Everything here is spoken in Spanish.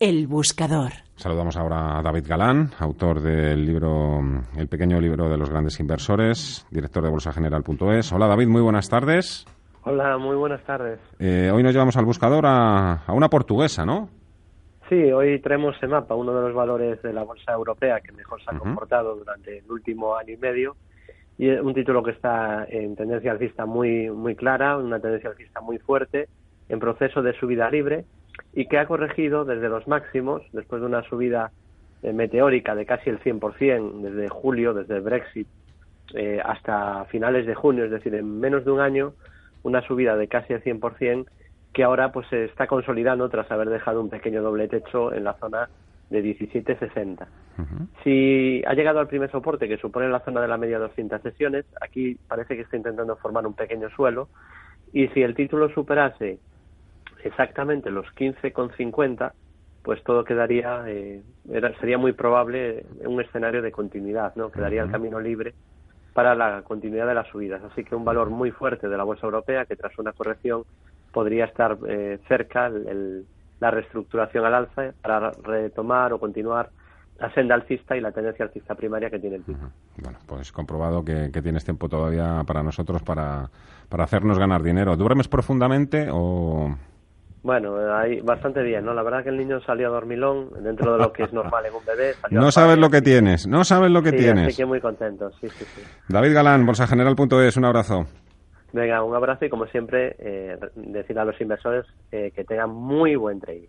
El buscador. Saludamos ahora a David Galán, autor del libro El pequeño libro de los grandes inversores, director de bolsageneral.es. Hola David, muy buenas tardes. Hola, muy buenas tardes. Eh, hoy nos llevamos al buscador a, a, una portuguesa, ¿no? Sí, hoy traemos EMAPA, uno de los valores de la bolsa europea que mejor se ha comportado durante el último año y medio. Y es un título que está en tendencia alcista muy, muy clara, una tendencia alcista muy fuerte, en proceso de subida libre y que ha corregido desde los máximos, después de una subida eh, meteórica de casi el 100% desde julio, desde el Brexit, eh, hasta finales de junio, es decir, en menos de un año, una subida de casi el 100% que ahora pues se está consolidando tras haber dejado un pequeño doble techo en la zona de 17.60. Si ha llegado al primer soporte, que supone la zona de la media de 200 sesiones, aquí parece que está intentando formar un pequeño suelo, y si el título superase exactamente los 15,50, pues todo quedaría, eh, era, sería muy probable un escenario de continuidad, ¿no? Quedaría el camino libre para la continuidad de las subidas. Así que un valor muy fuerte de la bolsa europea que tras una corrección podría estar eh, cerca el, la reestructuración al alza para retomar o continuar la senda alcista y la tendencia alcista primaria que tiene el tipo. Bueno, pues comprobado que, que, tienes tiempo todavía para nosotros para, para hacernos ganar dinero. ¿Duermes profundamente o...? Bueno, ahí bastante bien, ¿no? La verdad que el niño salió a dormilón dentro de lo que es normal en un bebé. No sabes lo que tienes, no sabes lo que sí, tienes. Así que muy contento, sí, sí, sí. David Galán, bolsageneral.es, un abrazo. Venga, un abrazo y como siempre, eh, decir a los inversores eh, que tengan muy buen trading.